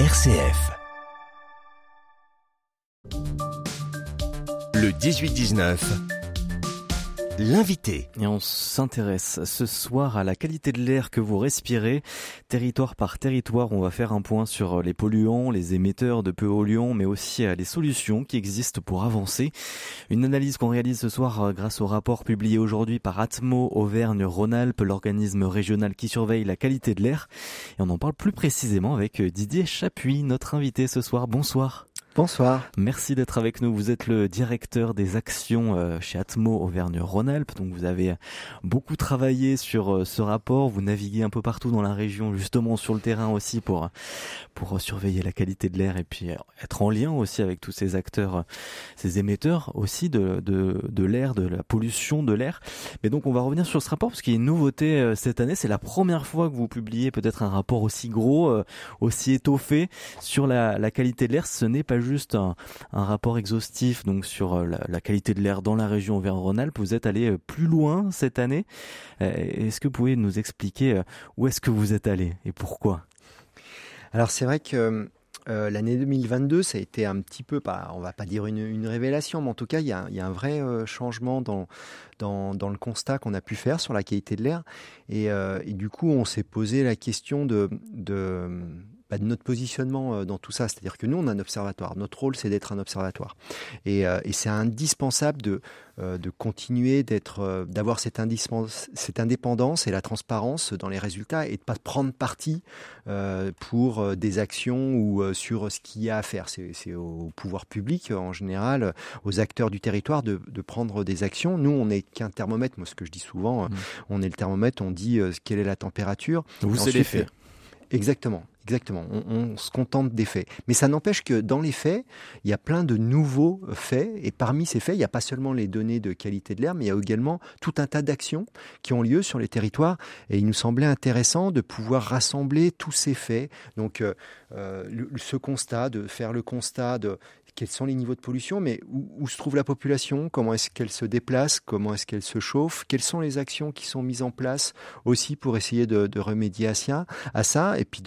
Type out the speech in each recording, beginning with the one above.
RCF. Le 18-19. L'invité. Et on s'intéresse ce soir à la qualité de l'air que vous respirez. Territoire par territoire, on va faire un point sur les polluants, les émetteurs de polluants, mais aussi les solutions qui existent pour avancer. Une analyse qu'on réalise ce soir euh, grâce au rapport publié aujourd'hui par Atmo Auvergne-Rhône-Alpes, l'organisme régional qui surveille la qualité de l'air. Et on en parle plus précisément avec Didier Chapuis, notre invité ce soir. Bonsoir. Bonsoir. Merci d'être avec nous. Vous êtes le directeur des actions euh, chez Atmo Auvergne-Rhône-Alpes. Donc vous avez beaucoup travaillé sur euh, ce rapport. Vous naviguez un peu partout dans la région, justement sur le terrain aussi pour pour surveiller la qualité de l'air et puis être en lien aussi avec tous ces acteurs, ces émetteurs aussi de de, de l'air, de la pollution de l'air. Mais donc on va revenir sur ce rapport parce qu'il y a une nouveauté euh, cette année. C'est la première fois que vous publiez peut-être un rapport aussi gros, aussi étoffé sur la, la qualité de l'air. Ce n'est pas juste un, rapport exhaustif donc sur euh, la, qualité de l'air dans la région Auvergne-Rhône-Alpes. Vous êtes allé euh, plus loin cette année. Euh, est-ce que vous pouvez nous expliquer où est-ce que vous êtes allé et pourquoi? Alors c'est vrai que l'année 2022, ça a été un petit peu, pas, on va pas dire une, révélation, mais en tout cas, il y a, un vrai changement dans, dans, le constat qu'on a pu faire sur la qualité de l'air. Et, du coup, on s'est posé la question de, de bah, de notre positionnement euh, dans tout ça. C'est-à-dire que nous, on a un observatoire. Notre rôle, c'est d'être un observatoire. Et, euh, c'est indispensable de, euh, de continuer d'être, d'avoir cette, cette indépendance et la transparence dans les résultats et de pas prendre parti pour des actions ou sur ce qu'il y a à faire. C'est au pouvoir public en général, aux acteurs du territoire de, de prendre des actions. Nous, on n'est qu'un thermomètre. Moi, ce que je dis souvent, mmh. on est le thermomètre. On dit quelle est la température. Vous, c'est les faits. Exactement. Exactement, on, se contente des faits. Mais ça n'empêche que dans les faits, il y a plein de nouveaux faits, et parmi ces faits, il n'y a pas seulement les données de qualité de l'air, mais il y a également tout un tas d'actions qui ont lieu sur les territoires, et il nous semblait intéressant de pouvoir rassembler tous ces faits. Donc, euh, euh, ce constat, de faire le constat de quels sont les niveaux de pollution, mais où, se trouve la population, comment est-ce qu'elle se déplace, comment est-ce qu'elle se chauffe, quelles sont les actions qui sont mises en place aussi pour essayer de, remédier à ça, et puis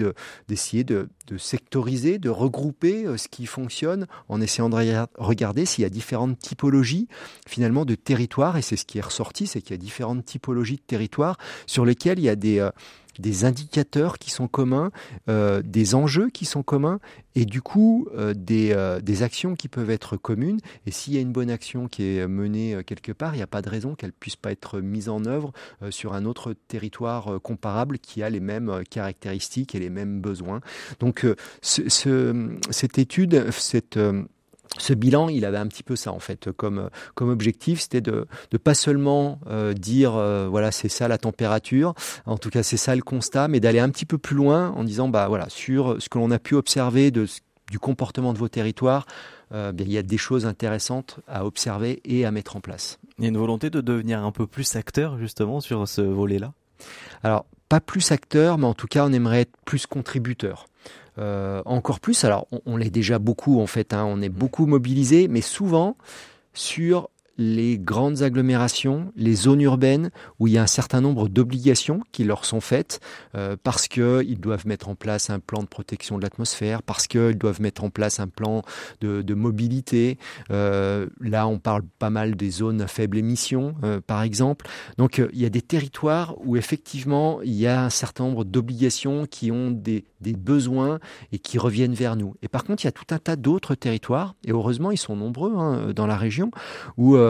d'essayer de, sectoriser, de regrouper euh, ce qui fonctionne en essayant de regarder s'il y a différentes typologies finalement de territoires, et c'est ce qui est ressorti, c'est qu'il y a différentes typologies de territoires sur lesquels il y a des... Euh, des indicateurs qui sont communs, euh, des enjeux qui sont communs et du coup euh, des, euh, des, actions qui peuvent être communes. Et s'il y a une bonne action qui est menée quelque part, il n'y a pas de raison qu'elle puisse pas être mise en œuvre sur un autre territoire comparable qui a les mêmes caractéristiques et les mêmes besoins. Donc ce, cette étude, cette ce bilan, il avait un petit peu ça en fait comme comme objectif, c'était de de pas seulement euh, dire euh, voilà c'est ça la température, en tout cas c'est ça le constat, mais d'aller un petit peu plus loin en disant bah voilà sur ce que l'on a pu observer de du comportement de vos territoires, euh, il y a des choses intéressantes à observer et à mettre en place. Il y a une volonté de devenir un peu plus acteur justement sur ce volet-là? Alors pas plus acteur, mais en tout cas on aimerait être plus contributeur. Euh, encore plus. Alors, on, on l'est déjà beaucoup en fait. Hein, on est beaucoup mobilisé, mais souvent sur les grandes agglomérations, les zones urbaines où il y a un certain nombre d'obligations qui leur sont faites euh, parce qu'ils doivent mettre en place un plan de protection de l'atmosphère, parce qu'ils doivent mettre en place un plan de, de mobilité. Euh, là, on parle pas mal des zones à faible émission, euh, par exemple. Donc, euh, il y a des territoires où effectivement, il y a un certain nombre d'obligations qui ont des, des besoins et qui reviennent vers nous. Et par contre, il y a tout un tas d'autres territoires, et heureusement, ils sont nombreux hein, dans la région, où euh,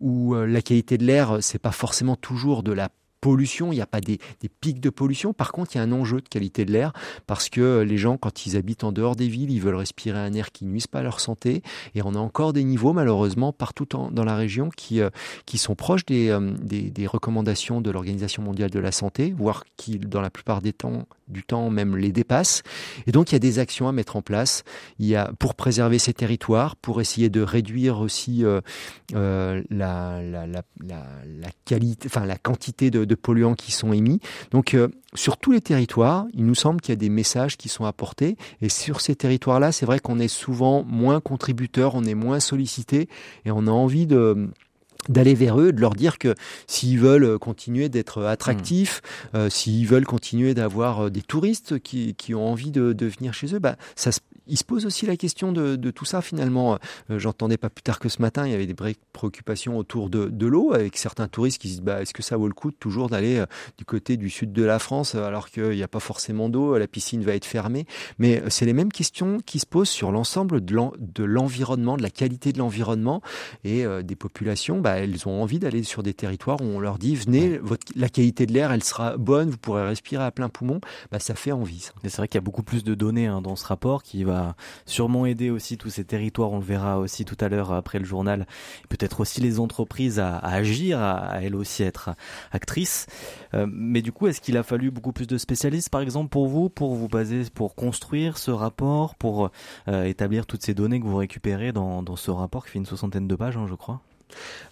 où euh, la qualité de l'air, c'est pas forcément toujours de la pollution, il n'y a pas des, pics de pollution. Par contre, il y a un enjeu de qualité de l'air parce que les gens, quand ils habitent en dehors des villes, ils veulent respirer un air qui nuise pas à leur santé. Et on a encore des niveaux, malheureusement, partout dans la région qui, euh, qui sont proches des, euh, des, des recommandations de l'Organisation mondiale de la santé, voire qui, dans la plupart des temps, du temps, même les dépassent. Et donc, il y a des actions à mettre en place. Il y a pour préserver ces territoires, pour essayer de réduire aussi euh, euh la, la, la, la, qualité, enfin la quantité de, de polluants qui sont émis. Donc euh, sur tous les territoires, il nous semble qu'il y a des messages qui sont apportés. Et sur ces territoires-là, c'est vrai qu'on est souvent moins contributeur, on est moins sollicité et on a envie de d'aller vers eux, de leur dire que s'ils veulent continuer d'être attractifs, mmh. euh, s'ils veulent continuer d'avoir des touristes qui, qui, ont envie de, de venir chez eux, bah, ça se il se pose aussi la question de, tout ça finalement. Euh, j'entendais pas plus tard que ce matin, il y avait des préoccupations autour de, l'eau, avec certains touristes qui se disent bah, est-ce que ça vaut le coup de toujours d'aller euh, du côté du sud de la France euh, alors qu'il n'y a pas forcément d'eau, la piscine va être fermée? Mais c'est les mêmes questions qui se posent sur l'ensemble de l'environnement, de la qualité de l'environnement et des populations. Bah, elles ont envie d'aller sur des territoires où on leur dit venez, votre, la qualité de l'air elle sera bonne, vous pourrez respirer à plein poumon. Bah, ça fait envie. C'est vrai qu'il y a beaucoup plus de données hein, dans ce rapport qui va sûrement aider aussi tous ces territoires, on le verra aussi tout à l'heure après le journal, peut-être aussi les entreprises à, agir, à, elles aussi être actrices. Euh, mais du coup, est-ce qu'il a fallu beaucoup plus de spécialistes, par exemple, pour vous, pour vous baser, pour construire ce rapport, pour euh, établir toutes ces données que vous récupérez dans, ce rapport qui fait une soixantaine de pages, hein, je crois?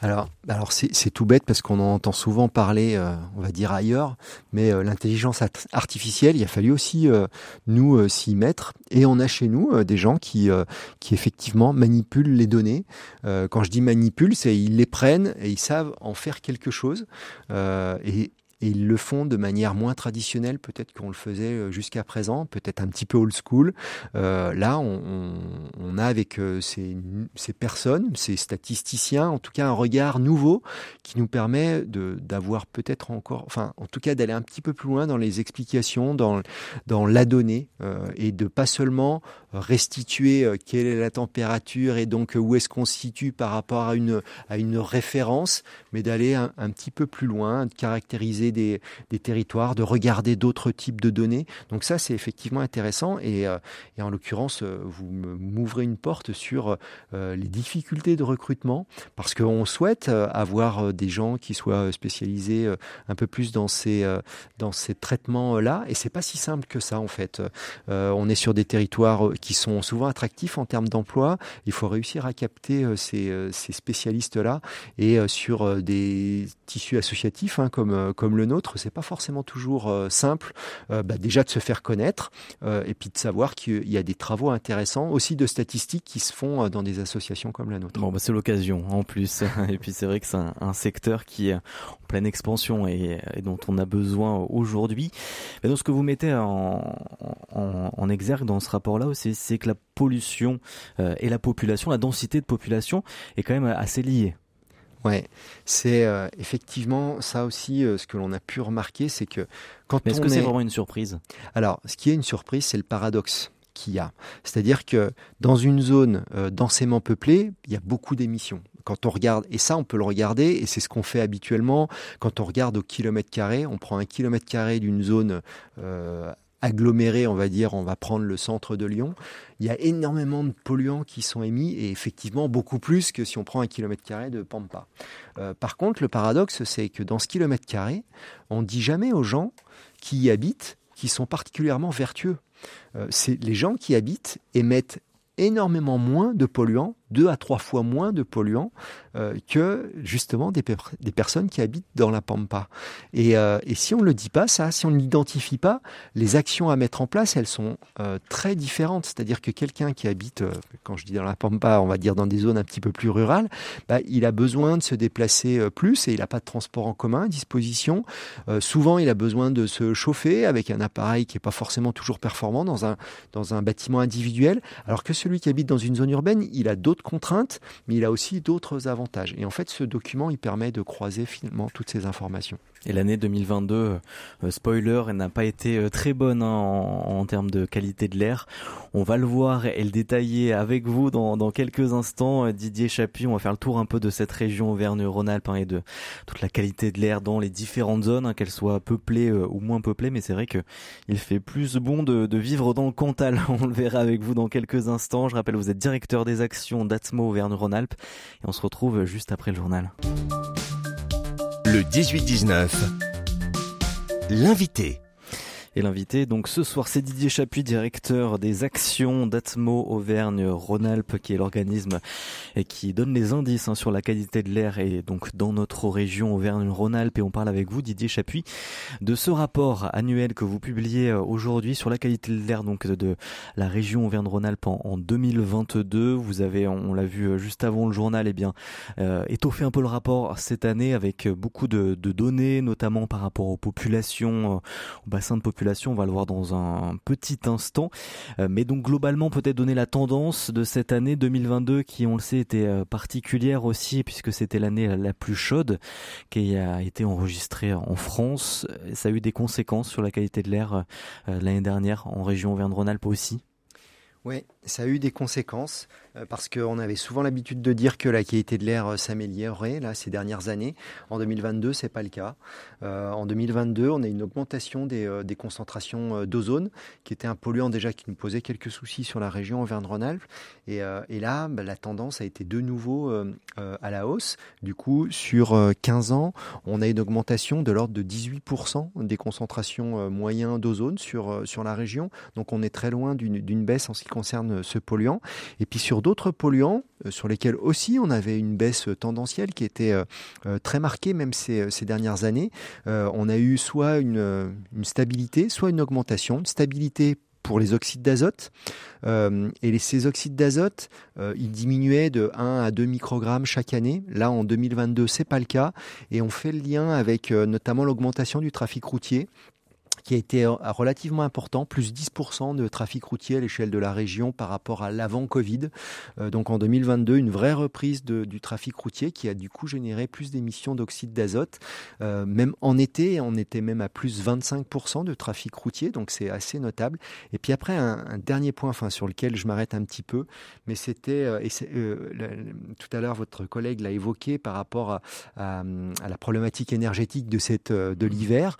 Alors, c'est tout bête parce qu'on en entend souvent parler, euh, on va dire ailleurs, mais euh, l'intelligence artificielle, il a fallu aussi euh, nous s'y mettre, et on a chez nous des gens qui, qui effectivement manipulent les données. quand je dis manipulent, c'est ils les prennent et ils savent en faire quelque chose. Et ils le font de manière moins traditionnelle peut-être qu'on le faisait euh, jusqu'à présent, peut-être un petit peu old school. Euh, là, on, on, a avec euh, ces, ces, personnes, ces statisticiens, en tout cas un regard nouveau qui nous permet d'avoir peut-être encore, enfin en tout cas d'aller un petit peu plus loin dans les explications, dans, dans la donnée euh, et de pas seulement restituer euh, quelle est la température et donc où est-ce qu'on se situe par rapport à une, à une référence, mais d'aller un petit peu plus loin, de caractériser des, territoires, de regarder d'autres types de données. Donc ça, c'est effectivement intéressant. Et, euh, en l'occurrence, euh, vous m'ouvrez une porte sur euh, les difficultés de recrutement, parce qu'on souhaite avoir des gens qui soient spécialisés un peu plus dans ces, dans ces traitements-là. Et c'est pas si simple que ça, en fait. on est sur des territoires qui sont souvent attractifs en termes d'emploi. Il faut réussir à capter ces, spécialistes-là et sur des tissus associatifs hein, comme le le nôtre, c'est pas forcément toujours euh, simple. Euh, bah, déjà de se faire connaître euh, et puis de savoir qu'il y a des travaux intéressants, aussi de statistiques qui se font dans des associations comme la nôtre. Bah, c'est l'occasion en plus. et puis c'est vrai que c'est un, secteur qui est en pleine expansion et, dont on a besoin aujourd'hui. Donc ce que vous mettez en, en, exergue dans ce rapport-là aussi, c'est que la pollution et la population, la densité de population est quand même assez liée. Ouais, c'est euh, effectivement ça aussi euh, ce que l'on a pu remarquer, c'est que quand Mais est-ce que c'est vraiment une surprise? Alors, ce qui est une surprise, c'est le paradoxe qu'il y a. C'est-à-dire que dans une zone euh, densément peuplée, il y a beaucoup d'émissions. Quand on regarde, et ça on peut le regarder, et c'est ce qu'on fait habituellement, quand on regarde au kilomètre carré, on prend un kilomètre carré d'une zone aggloméré, on va dire, on va prendre le centre de Lyon, il y a énormément de polluants qui sont émis et effectivement beaucoup plus que si on prend un kilomètre carré de Pampa. Euh, par contre, le paradoxe, c'est que dans ce kilomètre carré, on dit jamais aux gens qui y habitent qui sont particulièrement vertueux. Euh, c'est les gens qui habitent émettent énormément moins de polluants deux à trois fois moins de polluants euh, que justement des, des, personnes qui habitent dans la pampa. Et, euh, et si on ne le dit pas, ça, si on ne l'identifie pas, les actions à mettre en place, elles sont euh, très différentes. C'est-à-dire que quelqu'un qui habite, quand je dis dans la pampa, on va dire dans des zones un petit peu plus rurales, bah, il a besoin de se déplacer plus et il n'a pas de transport en commun à disposition. souvent, il a besoin de se chauffer avec un appareil qui n'est pas forcément toujours performant dans un, dans un bâtiment individuel, alors que celui qui habite dans une zone urbaine, il a d'autres contraintes, mais il a aussi d'autres avantages. Et en fait, ce document, il permet de croiser finalement toutes ces informations. Et l'année 2022, euh, spoiler, elle n'a pas été euh, très bonne hein, en, termes de qualité de l'air. On va le voir et le détailler avec vous dans, dans quelques instants. Euh, Didier Chapuis, on va faire le tour un peu de cette région Auvergne-Rhône-Alpes hein, et de toute la qualité de l'air dans les différentes zones, hein, qu'elles soient peuplées ou moins peuplées. Mais c'est vrai que il fait plus bon de, de, vivre dans le Cantal. On le verra avec vous dans quelques instants. Je rappelle, vous êtes directeur des actions d'Atmo Auvergne-Rhône-Alpes et on se retrouve juste après le journal. Le 18-19. L'invité. L'invité, donc ce soir, c'est Didier Chapuis, directeur des actions d'Atmo Auvergne-Rhône-Alpes, qui est l'organisme et qui donne les indices hein, sur la qualité de l'air et donc dans notre région Auvergne-Rhône-Alpes. Et on parle avec vous, Didier Chapuis, de ce rapport annuel que vous publiez euh, aujourd'hui sur la qualité de l'air donc de la région Auvergne-Rhône-Alpes en, 2022. Vous avez, on l'a vu euh, juste avant le journal, et eh bien euh, étoffé un peu le rapport cette année avec beaucoup de, données, notamment par rapport aux populations, au bassin de population. On va le voir dans un petit instant. Mais donc globalement, peut-être donner la tendance de cette année 2022 qui, on le sait, était particulière aussi puisque c'était l'année la plus chaude qui a été enregistrée en France. Ça a eu des conséquences sur la qualité de l'air l'année dernière en région Auvergne-Rhône-Alpes aussi? Oui, ça a eu des conséquences. Euh, parce qu'on avait souvent l'habitude de dire que la qualité de l'air euh, s'améliorait là ces dernières années. En 2022, c'est pas le cas. Euh, en 2022, on a une augmentation des, concentrations d'ozone, qui était un polluant déjà qui nous posait quelques soucis sur la région Auvergne-Rhône-Alpes. Et, là, bah, la tendance a été de nouveau à la hausse. Du coup, sur 15 ans, on a une augmentation de l'ordre de 18% des concentrations moyennes d'ozone sur, sur la région. Donc on est très loin d'une baisse en ce qui concerne ce polluant. Et puis sur d'autres polluants euh, sur lesquels aussi on avait une baisse tendancielle qui était euh, euh, très marquée même ces, dernières années. on a eu soit une, stabilité, soit une augmentation. Une stabilité pour les oxydes d'azote. et ces oxydes d'azote, ils diminuaient de 1 à 2 microgrammes chaque année. Là, en 2022, c'est pas le cas. Et on fait le lien avec notamment l'augmentation du trafic routier qui a été euh, relativement important, plus 10% de trafic routier à l'échelle de la région par rapport à l'avant Covid. Euh, donc en 2022, une vraie reprise du trafic routier qui a du coup généré plus d'émissions d'oxyde d'azote. Euh, même en été, on était même à plus 25% de trafic routier, donc c'est assez notable. Et puis après, un, dernier point enfin, sur lequel je m'arrête un petit peu, mais c'était, tout à l'heure votre collègue l'a évoqué par rapport à, la problématique énergétique de, de l'hiver,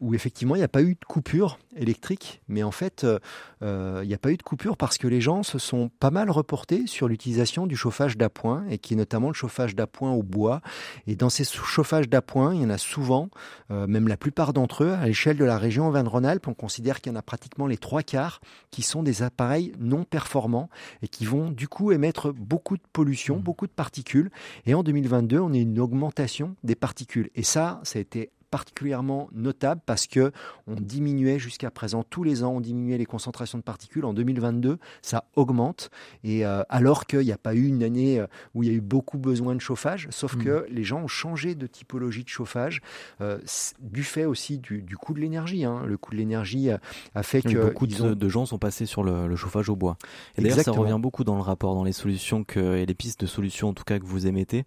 où effectivement il n'y a pas eu de coupure électrique, mais en fait, euh, euh, il n'y a pas eu de coupure parce que les gens se sont pas mal reportés sur l'utilisation du chauffage d'appoint, et qui est notamment le chauffage d'appoint au bois. Et dans ces chauffages d'appoint, il y en a souvent, euh, même la plupart d'entre eux, à l'échelle de la région Auvergne-Rhône-Alpes, on considère qu'il y en a pratiquement les trois quarts qui sont des appareils non performants et qui vont du coup émettre beaucoup de pollution, mmh. beaucoup de particules. Et en 2022, on a une augmentation des particules. Et ça, ça a été particulièrement notable parce que on diminuait jusqu'à présent tous les ans, on diminuait les concentrations de particules. En 2022, ça augmente et euh, alors qu'il n'y a pas eu une année euh, où il y a eu beaucoup besoin de chauffage, sauf mmh. que les gens ont changé de typologie de chauffage euh, du fait aussi du, coût de l'énergie. Hein. Le coût de l'énergie a, fait que beaucoup de, gens sont passés sur le, chauffage au bois. Et d'ailleurs, ça revient beaucoup dans le rapport, dans les solutions que, et les pistes de solutions en tout cas que vous émettez.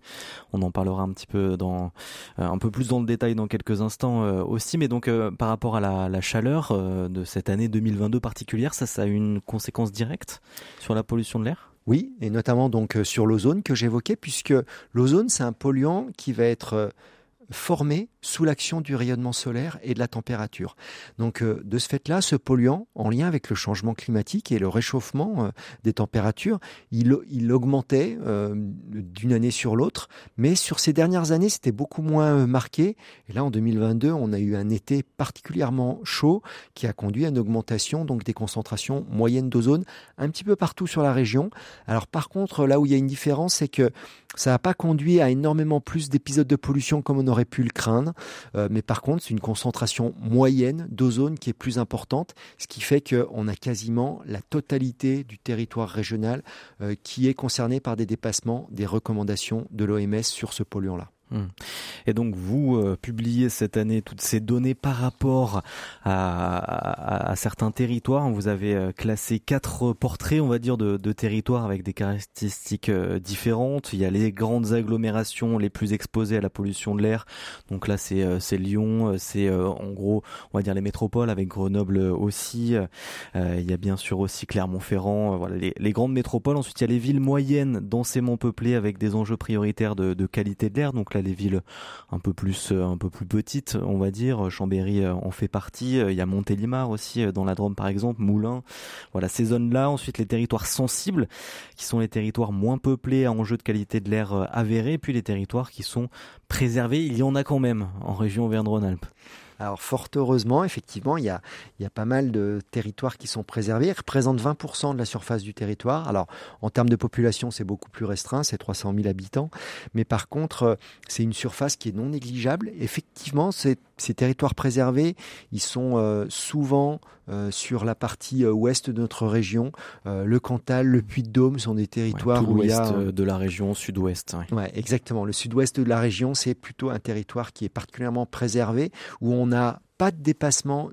On en parlera un petit peu dans un peu plus dans le détail dans quelques instants euh, aussi, mais donc euh, par rapport à la, chaleur euh, de cette année 2022 particulière, ça, ça a une conséquence directe sur la pollution de l'air? Oui, et notamment donc sur l'ozone que j'évoquais, puisque l'ozone, c'est un polluant qui va être formé sous l'action du rayonnement solaire et de la température. Donc euh, de ce fait-là, ce polluant, en lien avec le changement climatique et le réchauffement euh, des températures, il, il augmentait euh, d'une année sur l'autre, mais sur ces dernières années, c'était beaucoup moins marqué. Et là, en 2022, on a eu un été particulièrement chaud qui a conduit à une augmentation donc des concentrations moyennes d'ozone un petit peu partout sur la région. Alors par contre, là où il y a une différence, c'est que ça n'a pas conduit à énormément plus d'épisodes de pollution comme on aurait pu le craindre. Euh, mais par contre, c'est une concentration moyenne d'ozone qui est plus importante, ce qui fait qu'on a quasiment la totalité du territoire régional euh, qui est concerné par des dépassements des recommandations de l'OMS sur ce polluant-là. Hmm. Et donc vous euh, publiez cette année toutes ces données par rapport à, certains territoires. Vous avez euh, classé quatre portraits, on va dire, de, territoires avec des caractéristiques euh, différentes. Il y a les grandes agglomérations les plus exposées à la pollution de l'air. Donc là, c'est Lyon, c'est en gros, on va dire les métropoles avec Grenoble aussi. il y a bien sûr aussi Clermont-Ferrand. voilà les, les, grandes métropoles. Ensuite, il y a les villes moyennes densément peuplées avec des enjeux prioritaires de, de qualité de l'air. Donc là, les villes un peu plus un peu plus petites, on va dire. Chambéry euh, en fait partie. Il y a Montélimar aussi euh, dans la Drôme par exemple, Moulins. Voilà ces zones-là. Ensuite les territoires sensibles, qui sont les territoires moins peuplés à enjeux de qualité de l'air euh, avérés, puis les territoires qui sont préservés. Il y en a quand même en région Auvergne-Rhône-Alpes. Alors fort heureusement, effectivement, il y, a, pas mal de territoires qui sont préservés. Ils représentent 20% de la surface du territoire. Alors en termes de population, c'est beaucoup plus restreint, c'est 300 000 habitants. Mais par contre, euh, c'est une surface qui est non négligeable. Effectivement, ces, ces territoires préservés, ils sont euh, souvent sur la partie ouest de notre région. le Cantal, le Puy-de-Dôme sont des territoires où il y a... de la région sud-ouest. Ouais, exactement. Le sud-ouest de la région, c'est plutôt un territoire qui est particulièrement préservé, où on n'a pas de dépassement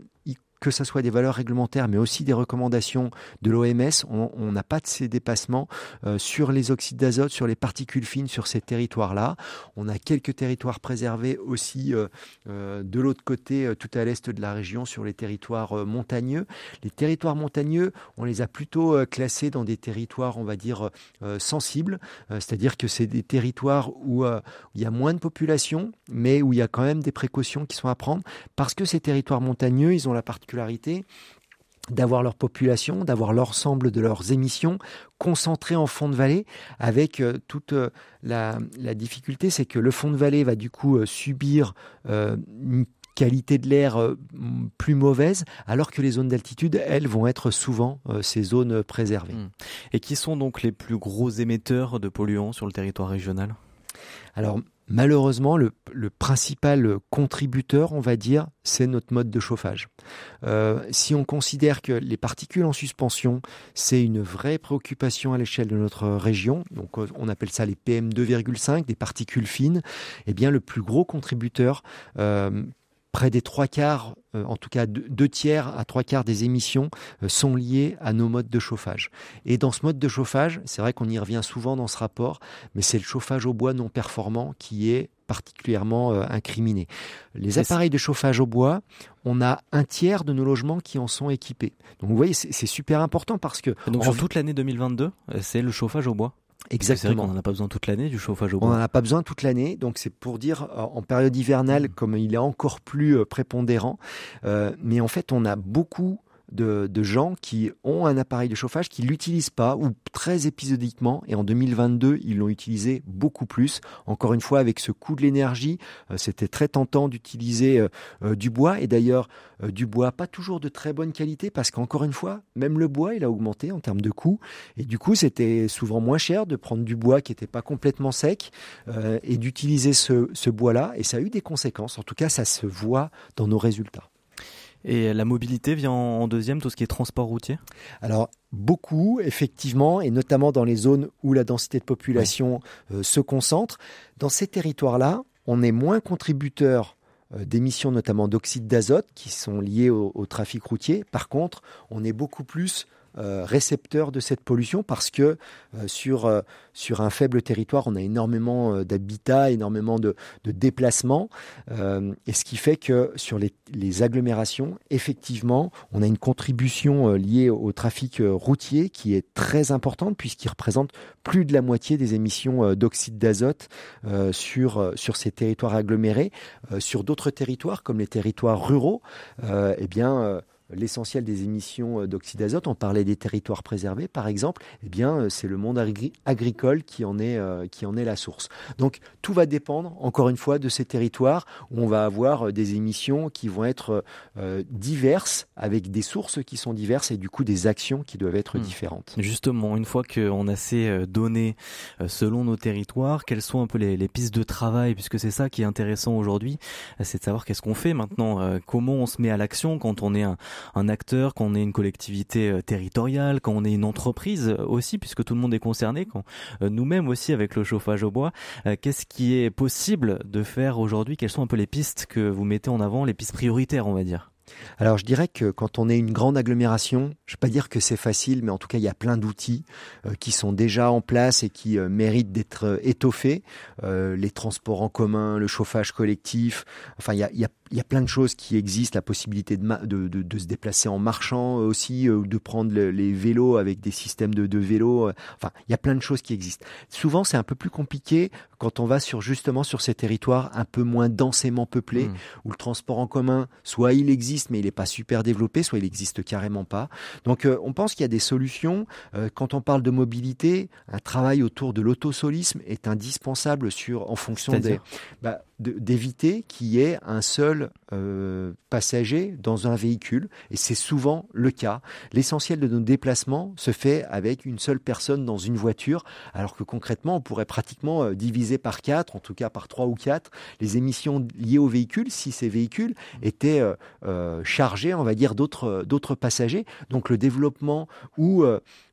que ce soit des valeurs réglementaires, mais aussi des recommandations de l'OMS, on n'a pas de ces dépassements euh, sur les oxydes d'azote, sur les particules fines, sur ces territoires-là. On a quelques territoires préservés aussi euh, euh, de l'autre côté, tout à l'est de la région, sur les territoires montagneux. Les territoires montagneux, on les a plutôt classés dans des territoires, on va dire, sensibles, c'est-à-dire que c'est des territoires où, il y a moins de population, mais où il y a quand même des précautions qui sont à prendre, parce que ces territoires montagneux, ils ont la d'avoir leur population, d'avoir l'ensemble de leurs émissions concentrées en fond de vallée, avec euh, toute euh, la, difficulté, c'est que le fond de vallée va du coup euh, subir une qualité de l'air plus mauvaise, alors que les zones d'altitude, elles, vont être souvent ces zones préservées. Mmh. Et qui sont donc les plus gros émetteurs de polluants sur le territoire régional? Alors, malheureusement, le, principal contributeur, on va dire, c'est notre mode de chauffage. Euh, si on considère que les particules en suspension, c'est une vraie préoccupation à l'échelle de notre région, donc euh, on appelle ça les PM2,5, des particules fines, eh bien le plus gros contributeur euh, près des trois quarts, euh, en tout cas deux, tiers à trois quarts des émissions euh, sont liées à nos modes de chauffage. Et dans ce mode de chauffage, c'est vrai qu'on y revient souvent dans ce rapport, mais c'est le chauffage au bois non performant qui est particulièrement euh, incriminé. Les appareils de chauffage au bois, on a un tiers de nos logements qui en sont équipés. Donc vous voyez, c'est super important parce que... Donc en toute l'année 2022, c'est le chauffage au bois? Exactement. Vrai qu'on n'en a pas besoin toute l'année du chauffage au bois. On n'en a pas besoin toute l'année, donc c'est pour dire euh, en période hivernale mmh. comme il est encore plus euh, prépondérant. Euh, mais en fait, on a beaucoup de, gens qui ont un appareil de chauffage, qui l'utilisent pas ou très épisodiquement. Et en 2022, ils l'ont utilisé beaucoup plus. Encore une fois, avec ce coût de l'énergie, euh, c'était très tentant d'utiliser euh, euh, du bois. Et d'ailleurs, du bois pas toujours de très bonne qualité parce qu'encore une fois, même le bois, il a augmenté en termes de coût. Et du coup, c'était souvent moins cher de prendre du bois qui n'était pas complètement sec et d'utiliser ce, ce bois-là. Et ça a eu des conséquences. En tout cas, ça se voit dans nos résultats. Et la mobilité vient en deuxième, tout ce qui est transport routier? Alors, beaucoup, effectivement, et notamment dans les zones où la densité de population euh, se concentre. Dans ces territoires-là, on est moins contributeur euh, d'émissions notamment d'oxyde d'azote qui sont liées au, au, trafic routier. Par contre, on est beaucoup plus euh, récepteur de cette pollution parce que euh, sur, euh, sur un faible territoire, on a énormément d'habitats, énormément de, de déplacements. et ce qui fait que sur les, les, agglomérations, effectivement, on a une contribution liée au trafic routier qui est très importante puisqu'il représente plus de la moitié des émissions d'oxyde d'azote sur, sur ces territoires agglomérés. sur d'autres territoires, comme les territoires ruraux, eh bien, l'essentiel des émissions euh, d'oxyde d'azote, on parlait des territoires préservés par exemple, eh bien euh, c'est le monde agricole qui en, est, euh, qui en est la source. Donc tout va dépendre encore une fois de ces territoires où on va avoir des émissions qui vont être diverses avec des sources qui sont diverses et du coup des actions qui doivent être hmm. différentes. Justement, une fois qu'on a ces données selon nos territoires, quelles sont un peu les, pistes de travail? Puisque c'est ça qui est intéressant aujourd'hui, c'est de savoir qu'est-ce qu'on fait maintenant, comment on se met à l'action quand on est un, un acteur, quand on est une collectivité euh, territoriale, quand on est une entreprise aussi, puisque tout le monde est concerné, quand euh, nous-mêmes aussi avec le chauffage au bois, euh, qu'est-ce qui est possible de faire aujourd'hui? Quelles sont un peu les pistes que vous mettez en avant, les pistes prioritaires, on va dire? Alors je dirais que quand on est une grande agglomération, je ne vais pas dire que c'est facile, mais en tout cas il y a plein d'outils qui sont déjà en place et qui méritent d'être étoffés. les transports en commun, le chauffage collectif, enfin il y a, il y a il y a plein de choses qui existent, la possibilité de, de, de, se déplacer en marchant aussi, ou de prendre les vélos avec des systèmes de, de vélos. Enfin, il y a plein de choses qui existent. Souvent, c'est un peu plus compliqué quand on va sur justement sur ces territoires un peu moins densément peuplés, mmh. où le transport en commun, soit il existe, mais il n'est pas super développé, soit il existe carrément pas. Donc, euh, on pense qu'il y a des solutions. Euh, quand on parle de mobilité, un travail autour de l'autosolisme est indispensable sur en fonction des, bah, d'éviter qu'il y ait un seul seul euh, passager dans un véhicule, et c'est souvent le cas. L'essentiel de nos déplacements se fait avec une seule personne dans une voiture, alors que concrètement, on pourrait pratiquement euh, diviser par quatre, en tout cas par trois ou quatre, les émissions liées au véhicule, si ces véhicules étaient euh, chargés, on va dire, d'autres passagers. Donc le développement ou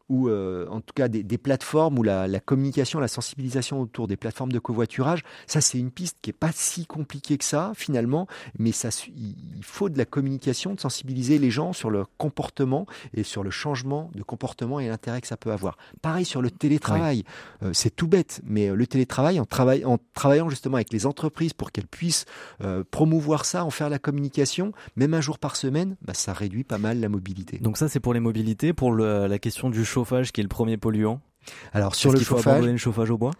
ou euh, en tout cas des, plateformes où la, communication, la sensibilisation autour des plateformes de covoiturage, ça c'est une piste qui est pas si compliquée que ça finalement, mais ça, il faut de la communication, de sensibiliser les gens sur le comportement et sur le changement de comportement et l'intérêt que ça peut avoir. Pareil sur le télétravail, euh, c'est tout bête, mais euh, le télétravail, en, travail, en travaillant justement avec les entreprises pour qu'elles puissent promouvoir ça, en faire la communication, même un jour par semaine, bah, ça réduit pas mal la mobilité. Donc ça c'est pour les mobilités, pour la question du chauffage qui est le premier polluant. Alors sur le chauffage, faut abandonner le chauffage au bois?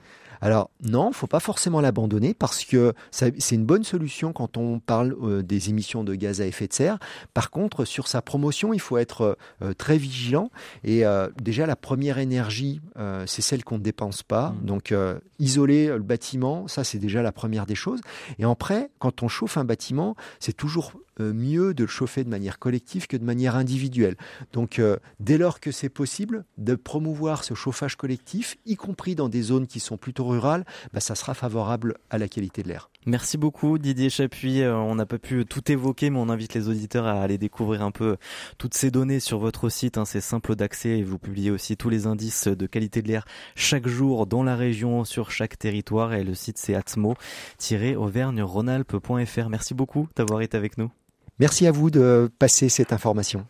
Alors non, faut pas forcément l'abandonner parce que c'est une bonne solution quand on parle euh, des émissions de gaz à effet de serre. Par contre, sur sa promotion, il faut être euh, très vigilant. Et euh, déjà, la première énergie, c'est celle qu'on ne dépense pas. Mmh. Donc isoler le bâtiment, ça c'est déjà la première des choses. Et après, quand on chauffe un bâtiment, c'est toujours mieux de le chauffer de manière collective que de manière individuelle. Donc dès lors que c'est possible, de promouvoir ce chauffage collectif, y compris dans des zones qui sont plutôt rurales, bah, ça sera favorable à la qualité de l'air. Merci beaucoup Didier Chapuis. Euh, on n'a pas pu tout évoquer, mais on invite les auditeurs à aller découvrir un peu toutes ces données sur votre site. Hein. C'est simple d'accès et vous publiez aussi tous les indices de qualité de l'air chaque jour dans la région, sur chaque territoire. Et le site c'est atmo-auvergne-rhône-alpes.fr. Merci beaucoup d'avoir été avec nous. Merci à vous de passer cette information.